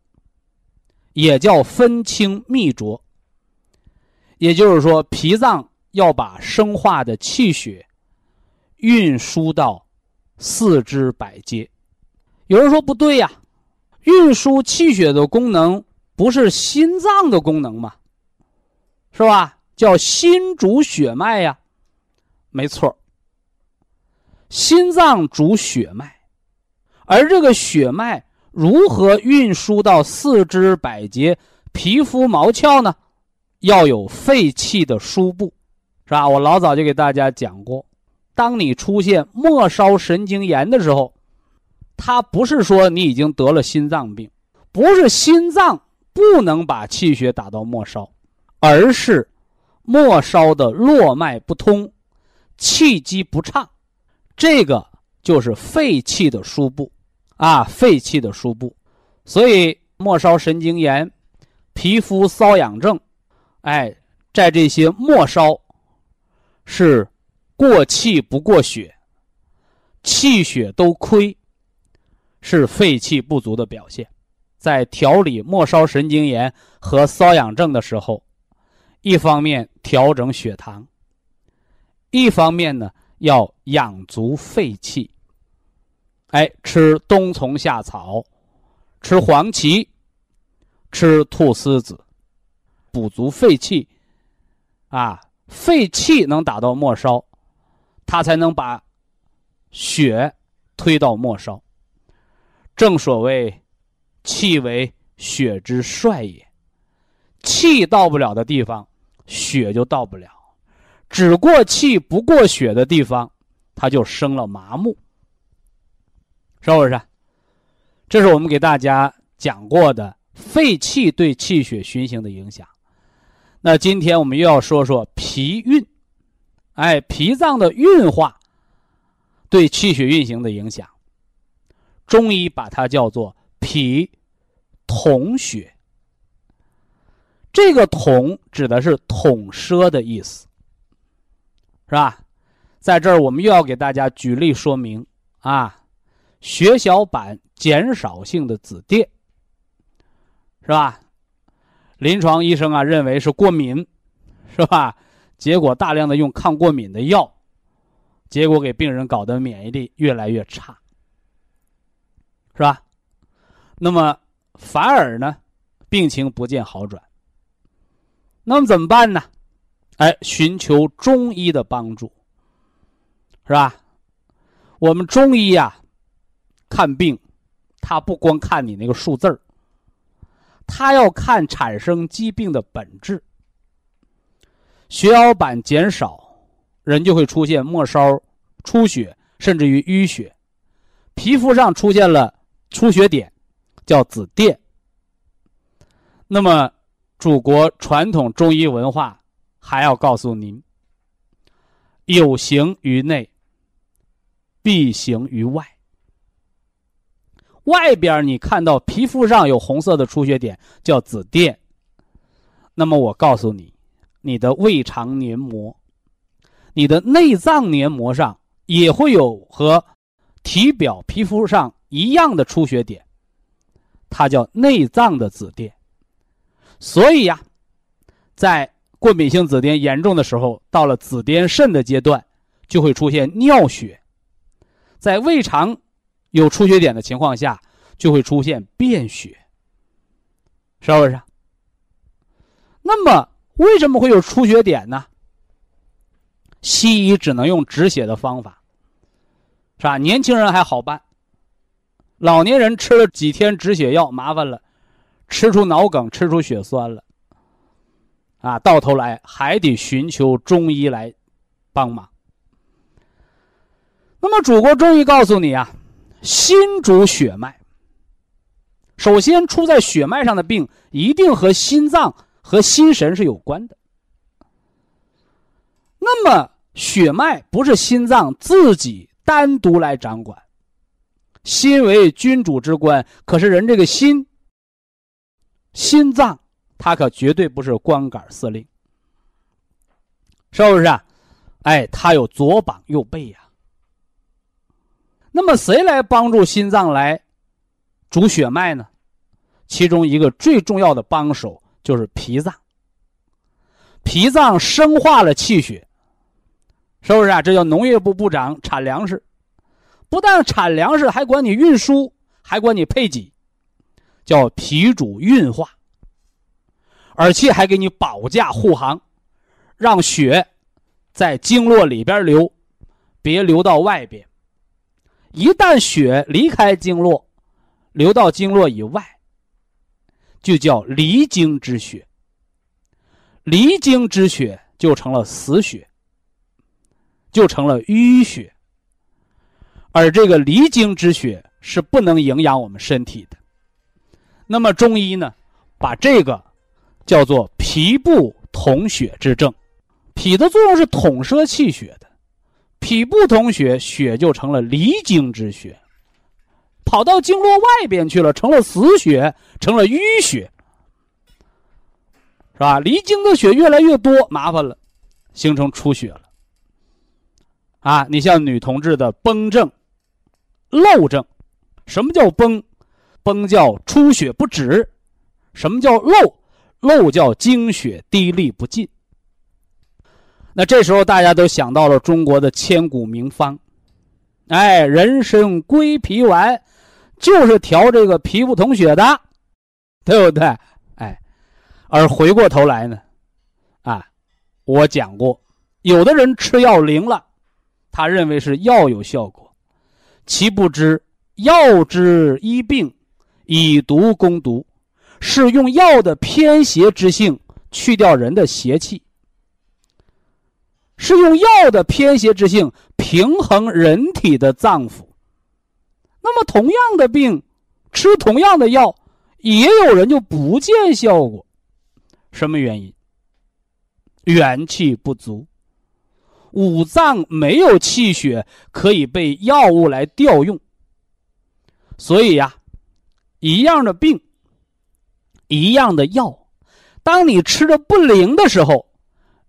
B: 也叫分清秘浊。也就是说，脾脏要把生化的气血运输到四肢百节。有人说不对呀，运输气血的功能不是心脏的功能吗？是吧？叫心主血脉呀，没错。心脏主血脉，而这个血脉如何运输到四肢百节、皮肤毛窍呢？要有肺气的输布，是吧？我老早就给大家讲过，当你出现末梢神经炎的时候，它不是说你已经得了心脏病，不是心脏不能把气血打到末梢，而是末梢的络脉不通，气机不畅，这个就是肺气的输布，啊，肺气的输布，所以末梢神经炎、皮肤瘙痒症。哎，在这些末梢，是过气不过血，气血都亏，是肺气不足的表现。在调理末梢神经炎和瘙痒症的时候，一方面调整血糖，一方面呢要养足肺气。哎，吃冬虫夏草，吃黄芪，吃菟丝子，补足肺气。啊，肺气能打到末梢，它才能把血推到末梢。正所谓。气为血之帅也，气到不了的地方，血就到不了；只过气不过血的地方，它就生了麻木，是不是？这是我们给大家讲过的肺气对气血循行的影响。那今天我们又要说说脾运，哎，脾脏的运化对气血运行的影响。中医把它叫做。脾统血，这个“统”指的是统摄的意思，是吧？在这儿，我们又要给大家举例说明啊，血小板减少性的紫癜，是吧？临床医生啊认为是过敏，是吧？结果大量的用抗过敏的药，结果给病人搞得免疫力越来越差，是吧？那么反而呢，病情不见好转。那么怎么办呢？哎，寻求中医的帮助，是吧？我们中医呀，看病，他不光看你那个数字儿，他要看产生疾病的本质。血小板减少，人就会出现末梢出血，甚至于淤血，皮肤上出现了出血点。叫紫癜。那么，祖国传统中医文化还要告诉您：有形于内，必形于外。外边你看到皮肤上有红色的出血点，叫紫癜。那么我告诉你，你的胃肠黏膜、你的内脏黏膜上也会有和体表皮肤上一样的出血点。它叫内脏的紫癜，所以呀，在过敏性紫癜严重的时候，到了紫癜肾的阶段，就会出现尿血；在胃肠有出血点的情况下，就会出现便血，是不是？那么为什么会有出血点呢？西医只能用止血的方法，是吧？年轻人还好办。老年人吃了几天止血药，麻烦了，吃出脑梗，吃出血栓了，啊，到头来还得寻求中医来帮忙。那么，祖国中医告诉你啊，心主血脉。首先，出在血脉上的病，一定和心脏和心神是有关的。那么，血脉不是心脏自己单独来掌管。心为君主之官，可是人这个心，心脏，它可绝对不是光杆司令，是不是啊？哎，它有左膀右背呀。那么谁来帮助心脏来主血脉呢？其中一个最重要的帮手就是脾脏。脾脏生化了气血，是不是啊？这叫农业部部长产粮食。不但产粮食，还管你运输，还管你配给，叫脾主运化，而且还给你保驾护航，让血在经络里边流，别流到外边。一旦血离开经络，流到经络以外，就叫离经之血。离经之血就成了死血，就成了淤血。而这个离经之血是不能营养我们身体的。那么中医呢，把这个叫做脾不统血之症。脾的作用是统摄气血的，脾不通血，血就成了离经之血，跑到经络外边去了，成了死血，成了淤血，是吧？离经的血越来越多，麻烦了，形成出血了。啊，你像女同志的崩症。漏症，什么叫崩？崩叫出血不止。什么叫漏？漏叫经血滴沥不尽。那这时候大家都想到了中国的千古名方，哎，人参归脾丸，就是调这个皮肤统血的，对不对？哎，而回过头来呢，啊，我讲过，有的人吃药灵了，他认为是药有效果，其不知药之医病，以毒攻毒，是用药的偏邪之性去掉人的邪气。是用药的偏邪之性平衡人体的脏腑。那么同样的病，吃同样的药，也有人就不见效果。什么原因？元气不足，五脏没有气血可以被药物来调用。所以呀，一样的病，一样的药，当你吃的不灵的时候，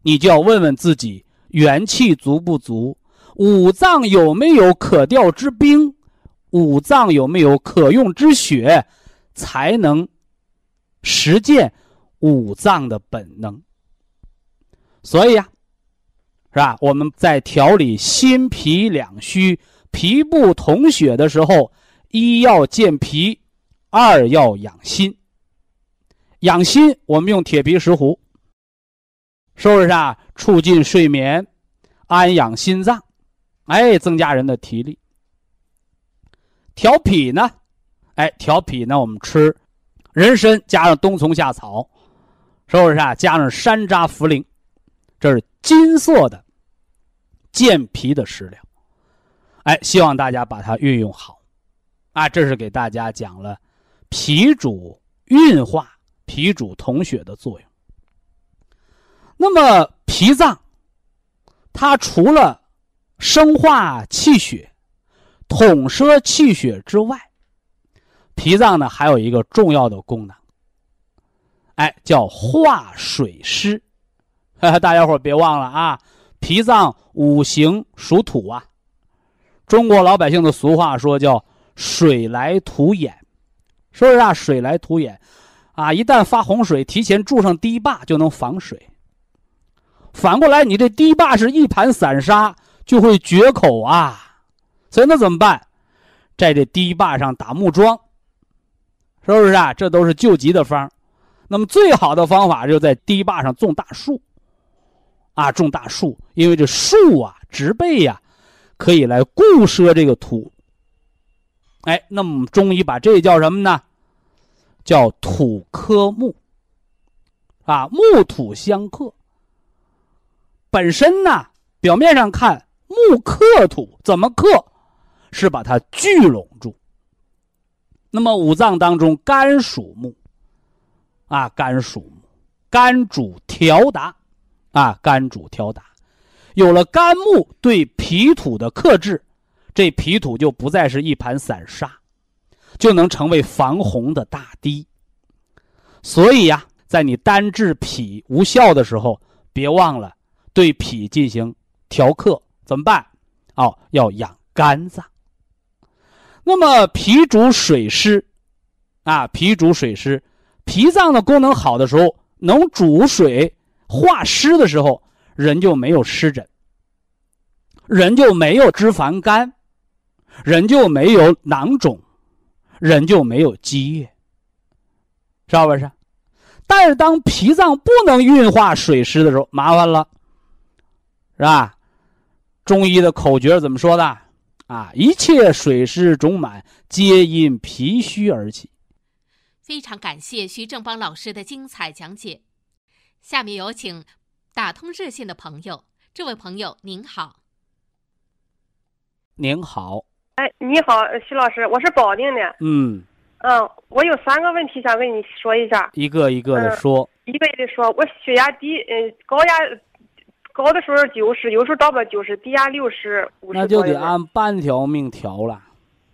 B: 你就要问问自己。元气足不足？五脏有没有可调之兵？五脏有没有可用之血？才能实践五脏的本能。所以呀，是吧？我们在调理心脾两虚、脾不统血的时候，一要健脾，二要养心。养心，我们用铁皮石斛。是不是啊？促进睡眠，安养心脏，哎，增加人的体力。调脾呢？哎，调脾呢？我们吃人参加上冬虫夏草，是不是啊？加上山楂、茯苓，这是金色的健脾的食疗。哎，希望大家把它运用好。啊，这是给大家讲了脾主运化、脾主统血的作用。那么脾脏，它除了生化气血、统摄气血之外，脾脏呢还有一个重要的功能，哎，叫化水湿。大家伙别忘了啊，脾脏五行属土啊，中国老百姓的俗话说叫“水来土掩”，是不是啊？水来土掩，啊，一旦发洪水，提前筑上堤坝就能防水。反过来，你这堤坝是一盘散沙，就会决口啊！所以那怎么办？在这堤坝上打木桩，是不是啊？这都是救急的方。那么最好的方法就在堤坝上种大树，啊，种大树，因为这树啊，植被呀，可以来固摄这个土。哎，那么中医把这叫什么呢？叫土克木，啊，木土相克。本身呢，表面上看木克土，怎么克？是把它聚拢住。那么五脏当中，肝属木，啊，肝属木，肝主调达，啊，肝主调达。有了肝木对脾土的克制，这脾土就不再是一盘散沙，就能成为防洪的大堤。所以呀，在你单治脾无效的时候，别忘了。对脾进行调克怎么办？哦，要养肝脏。那么脾主水湿，啊，脾主水湿，脾脏的功能好的时候，能主水化湿的时候，人就没有湿疹，人就没有脂肪肝，人就没有囊肿，人就没有积液，是不是？但是当脾脏不能运化水湿的时候，麻烦了。是吧？中医的口诀怎么说的？啊，一切水湿肿满，皆因脾虚而起。
D: 非常感谢徐正邦老师的精彩讲解。下面有请打通热线的朋友。这位朋友您好。
B: 您好。
E: 哎，你好，徐老师，我是保定的。
B: 嗯。
E: 嗯，我有三个问题想跟你说一下。
B: 一个一个的说。
E: 一个一个说，我血压低，嗯，高压。高的时候九十，有时候到不了九十，低压六十五十
B: 那就得按半条命调了。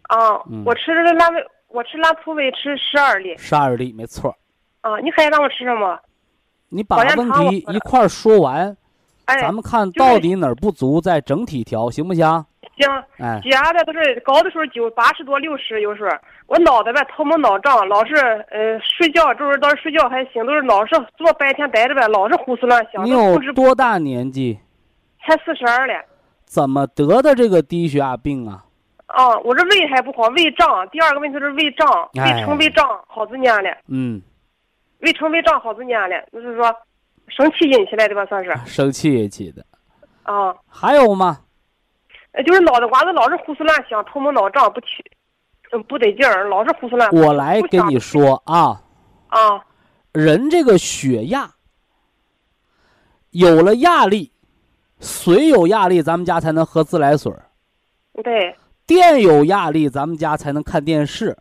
E: 啊，我吃的拉维，我吃拉普韦吃十二粒。
B: 十二粒，没错。
E: 啊，你还让我吃什么？
B: 你把问题一块说完，咱们看到底哪儿不足，再整体调，行不行？
E: 行，
B: 哎，
E: 血压的都是高的时候九八十多六十，有时候我脑袋呗头蒙脑胀，老是呃睡觉，就是到睡觉还行，都是老是坐白天待着呗，老是胡思乱想。
B: 你有多大年纪？
E: 才四十二了。
B: 怎么得的这个低血压病啊？
E: 啊，我这胃还不好，胃胀。第二个问题是胃胀，
B: 哎
E: 胃成胃胀好几年了，
B: 嗯，
E: 胃成胃胀好几年了，就是说生气引起来的吧，算是
B: 生气引起的。
E: 啊，
B: 还有吗？
E: 呃就是脑袋瓜子老是胡思乱想，头蒙脑胀不起，嗯，不得劲儿，老是胡思乱想。
B: 我来跟你说啊，
E: 啊，
B: 人这个血压有了压力，水有压力，咱们家才能喝自来水儿；
E: 对，
B: 电有压力，咱们家才能看电视；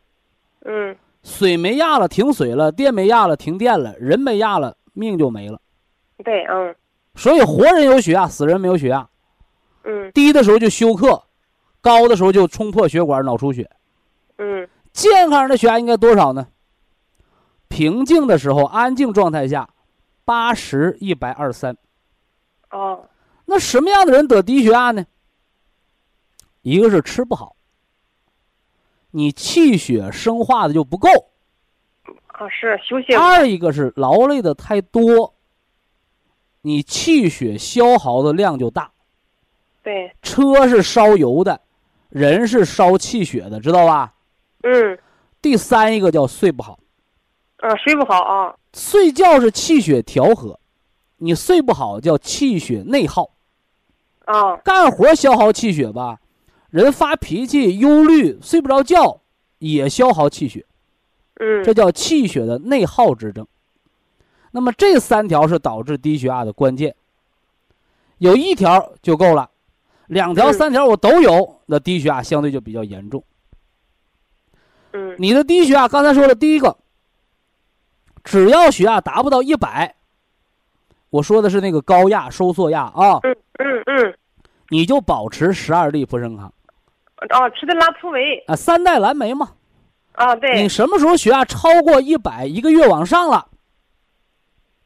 E: 嗯，
B: 水没压了，停水了；电没压了，停电了；人没压了，命就没了。
E: 对，嗯
B: 所以，活人有血压，死人没有血压。
E: 嗯
B: 低的时候就休克，高的时候就冲破血管脑出血。
E: 嗯
B: 健康人的血压应该多少呢？平静的时候，安静状态下，八十一百二三。
E: 哦，
B: 那什么样的人得低血压呢？一个是吃不好，你气血生化的就不够；
E: 啊是休息，
B: 二一个是劳累的太多，你气血消耗的量就大。
E: 对，
B: 车是烧油的，人是烧气血的，知道吧？
E: 嗯。
B: 第三一个叫睡不好，
E: 啊睡不好啊，
B: 睡觉是气血调和，你睡不好叫气血内耗。
E: 啊。
B: 干活消耗气血吧，人发脾气、忧虑、睡不着觉，也消耗气血，
E: 嗯。
B: 这叫气血的内耗之症。那么这三条是导致低血压的关键，有一条就够了，两条、
E: 嗯
B: 三条我都有，那低血压相对就比较严重。
E: 嗯
B: 你的低血压，刚才说了，第一个，只要血压达不到一百，我说的是那个高压收缩压啊，
E: 嗯嗯嗯
B: 你就保持十二粒普生康
E: 哦吃的拉普维
B: 啊，三代蓝莓嘛。
E: 啊对
B: 你什么时候血压超过一百，一个月往上了？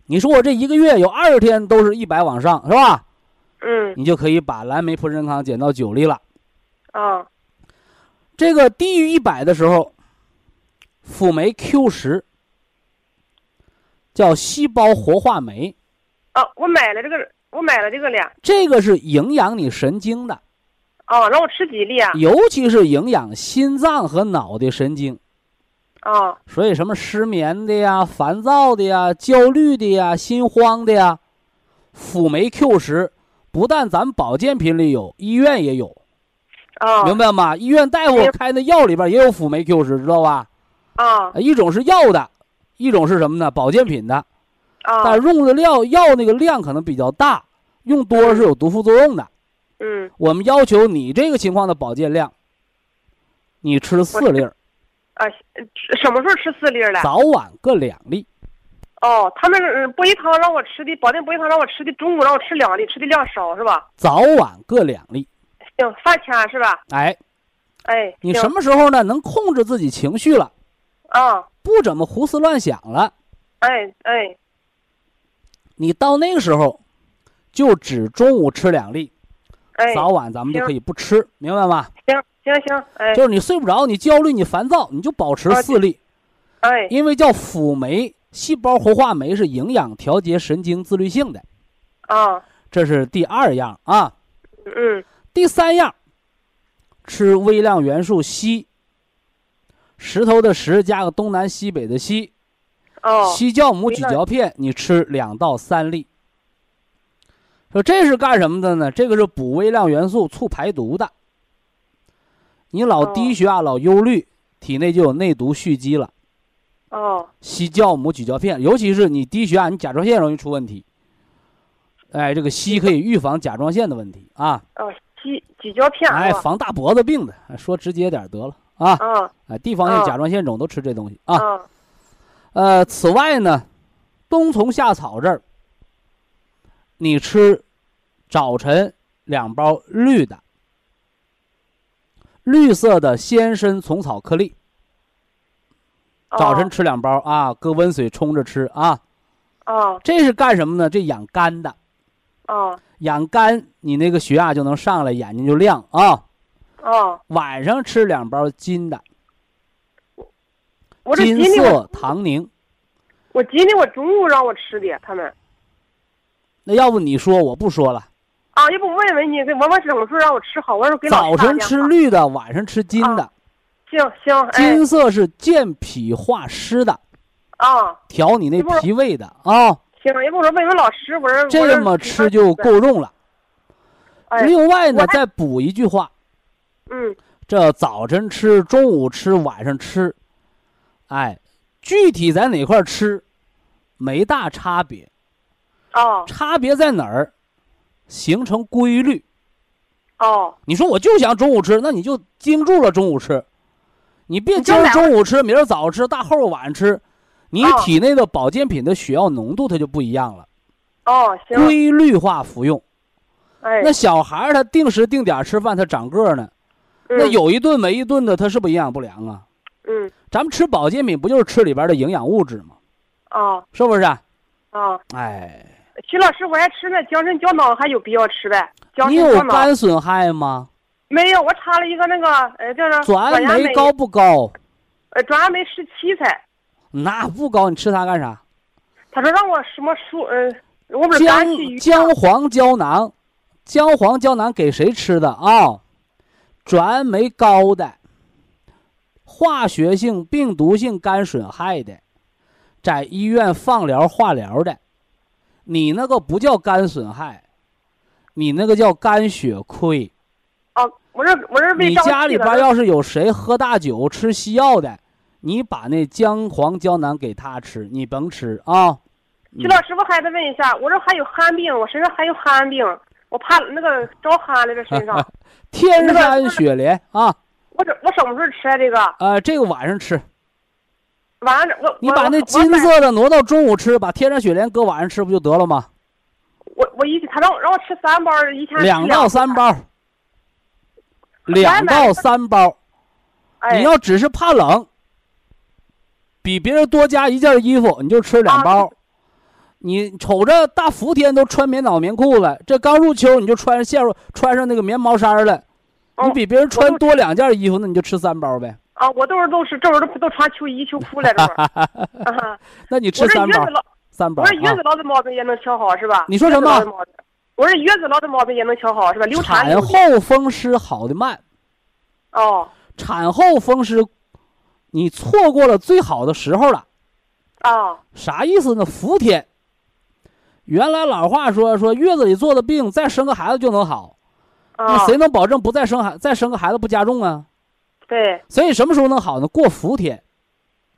B: 你说我这一个月有二十天都是一百往上，是吧？
E: 嗯
B: 你就可以把蓝莓普生康减到九粒了。
E: 啊
B: 这个低于一百的时候，辅酶 Q 十叫细胞活化酶，
E: 啊我买了这个我买了这个了
B: 这个是营养你神经的，
E: 哦让我吃几粒啊
B: 尤其是营养心脏和脑的神经。
E: 哦
B: 所以什么失眠的呀、烦躁的呀、焦虑的呀、心慌的呀，辅酶 Q 十不但咱们保健品里有，医院也有，
E: 啊
B: 明白吗？医院大夫开的药里边也有辅酶 Q 十，知道吧？
E: 啊
B: 一种是药的，一种是什么呢？保健品的，但
E: 啊
B: 但用的料药那个量可能比较大，用多了是有毒副作用的。
E: 嗯
B: 我们要求你这个情况的保健量，你吃四粒儿，
E: 啊什么时候吃四粒了？
B: 早晚各两粒。
E: 哦，他们嗯博益汤让我吃的，保定博益汤让我吃的，中午让我吃两粒，吃的量少是吧？
B: 早晚各两粒。
E: 行，饭前是吧？
B: 哎，
E: 哎，
B: 你什么时候呢？能控制自己情绪了，
E: 啊？
B: 不怎么胡思乱想了，
E: 哎哎
B: 你到那个时候，就只中午吃两粒，
E: 哎，
B: 早晚咱们就可以不吃，明白吗？
E: 行行行，哎
B: 就是你睡不着，你焦虑，你烦躁，你就保持
E: 啊
B: 四粒，
E: 哎
B: 因为叫辅酶细胞活化酶是营养调节神经自律性的，
E: 啊
B: 这是第二样啊。
E: 嗯
B: 第三样，吃微量元素硒，石头的石加个东南西北的西，
E: 哦
B: 硒酵母咀嚼片，你吃两到三粒。说这是干什么的呢？这个是补微量元素、促排毒的。你老
E: 哦
B: 低血压、老忧虑，体内就有内毒蓄积了。
E: 哦。
B: 硒酵母咀嚼片，尤其是你低血压，你甲状腺容易出问题。哎，这个硒可以预防甲状腺的问题啊，
E: 哦，硒咀嚼片
B: 哎，防大脖子病的。哎说直接点得了啊，
E: 啊
B: 哎，地方性
E: 啊
B: 甲状腺肿都吃这东西啊。
E: 啊
B: 呃，此外呢，冬虫夏草这儿，你吃早晨两包绿的，绿色的鲜参虫草颗粒，早晨吃两包啊，搁温水冲着吃啊。
E: 哦
B: 这是干什么呢？这养肝的，
E: 哦
B: 养肝，你那个血压就能上来，眼睛就亮啊。
E: 哦，
B: 晚上吃两包金的，
E: 我这
B: 金色唐宁。
E: 我今天我中午让我吃的，他们
B: 那要不你说，我不说了。
E: 啊，要不问问你，给我我什么时候让我吃好？我说给老
B: 早晨吃绿的，晚上吃金的。
E: 行行，哎
B: 金色是健脾化湿的，
E: 啊，
B: 调你那脾胃的啊。
E: 行，说问问老师，我说
B: 这么吃就够用了。
E: 哎，
B: 另外呢再补一句话：
E: 嗯
B: 这早晨吃、中午吃、晚上吃，哎，具体在哪块儿吃，没大差别。
E: 哦
B: 差别在哪儿？形成规律。
E: 哦
B: 你说我就想中午吃，那你就盯住了中午吃，你别今儿中午吃，明儿早吃，大后儿晚吃，你
E: 哦
B: 体内的保健品的血药浓度它就不一样了。
E: 哦，行，
B: 规律化服用。
E: 哎，
B: 那小孩儿他定时定点吃饭，他长个儿呢。那
E: 嗯
B: 有一顿没一顿的，他是不是营养不良啊？
E: 嗯
B: 咱们吃保健品不就是吃里边的营养物质吗？
E: 哦
B: 是不是啊？
E: 哦，
B: 哎，
E: 徐老师，我还吃那降肾胶囊，还有必要吃呗？降
B: 你有肝损害吗？
E: 没有？我查了一个那个，呃，叫做
B: 转
E: 氨
B: 酶高不高？
E: 呃，转氨酶十七才。
B: 那不高，你吃它干啥？
E: 他说让我什么输，呃，我不是
B: 姜姜黄胶囊，姜黄胶囊给谁吃的啊？转氨酶高的，化学性、病毒性肝损害的，在医院放疗、化疗的，你那个不叫肝损害，你那个叫肝血亏。
E: 哦，我这我这被
B: 你家里边要是有谁喝大酒、吃西药的，你把那姜黄胶囊给他吃，你甭吃啊。
E: 徐老师，我还得问一下，我这还有寒病，我身上还有寒病，我怕那个着寒了，这身上。
B: 天山雪莲啊，
E: 我这我什么时候吃啊？这个
B: 呃，这个晚上吃。
E: 晚上，我
B: 你把那金色的挪到中午吃，把天山雪莲搁晚上吃不就得了吗？
E: 我我一他让让我吃三包，一天
B: 两到三包，两到三包。
E: 哎，
B: 你要只是怕冷，比别人多加一件衣服，你就吃两包。
E: 啊
B: 你瞅着大伏天都穿棉袄棉裤了，这刚入秋你就穿上穿上那个棉毛衫了，
E: 哦
B: 你比别人穿多两件衣服，那你就吃三包呗。
E: 啊，我都是都是这会儿都都穿秋衣秋裤了，这会儿。啊
B: 那你吃三包
E: 月子，老，
B: 三包啊
E: 我这月子。痨的毛病也能调好是吧？
B: 你说什么？
E: 我这月子老的毛病也能调好是吧？流产
B: 产后风湿好的慢，
E: 哦
B: 产后风湿，你错过了最好的时候了。
E: 啊
B: 啥意思呢？伏天。原来老话说说月子里做的病，再生个孩子就能好，那
E: 啊！
B: 谁能保证不再生孩再生个孩子不加重啊？
E: 对
B: 所以什么时候能好呢？过伏天，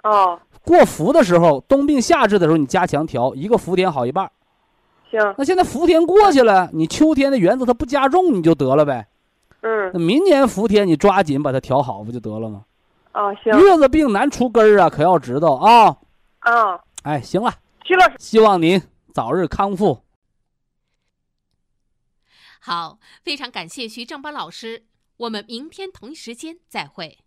E: 哦，
B: 过伏的时候，冬病夏治的时候，你加强调，一个伏天好一半儿。
E: 行
B: 那现在伏天过去了，你秋天的原则它不加重，你就得了呗。
E: 嗯
B: 那明年伏天你抓紧把它调好，不就得了吗？
E: 啊行
B: 月子病难除根儿啊，可要知道啊。
E: 啊，
B: 哎，行了，
E: 徐老师。
B: 希望您早日康复。
D: 好，非常感谢徐正邦老师，我们明天同一时间再会。